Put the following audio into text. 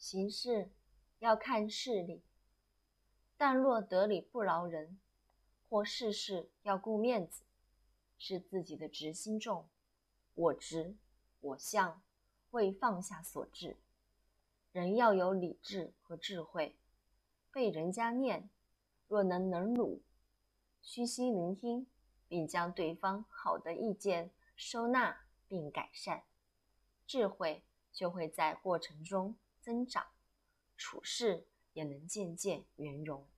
行事要看事理，但若得理不饶人，或事事要顾面子，是自己的执心重，我执我相未放下所致。人要有理智和智慧，被人家念，若能能辱，虚心聆听，并将对方好的意见收纳并改善，智慧就会在过程中。增长，处事也能渐渐圆融。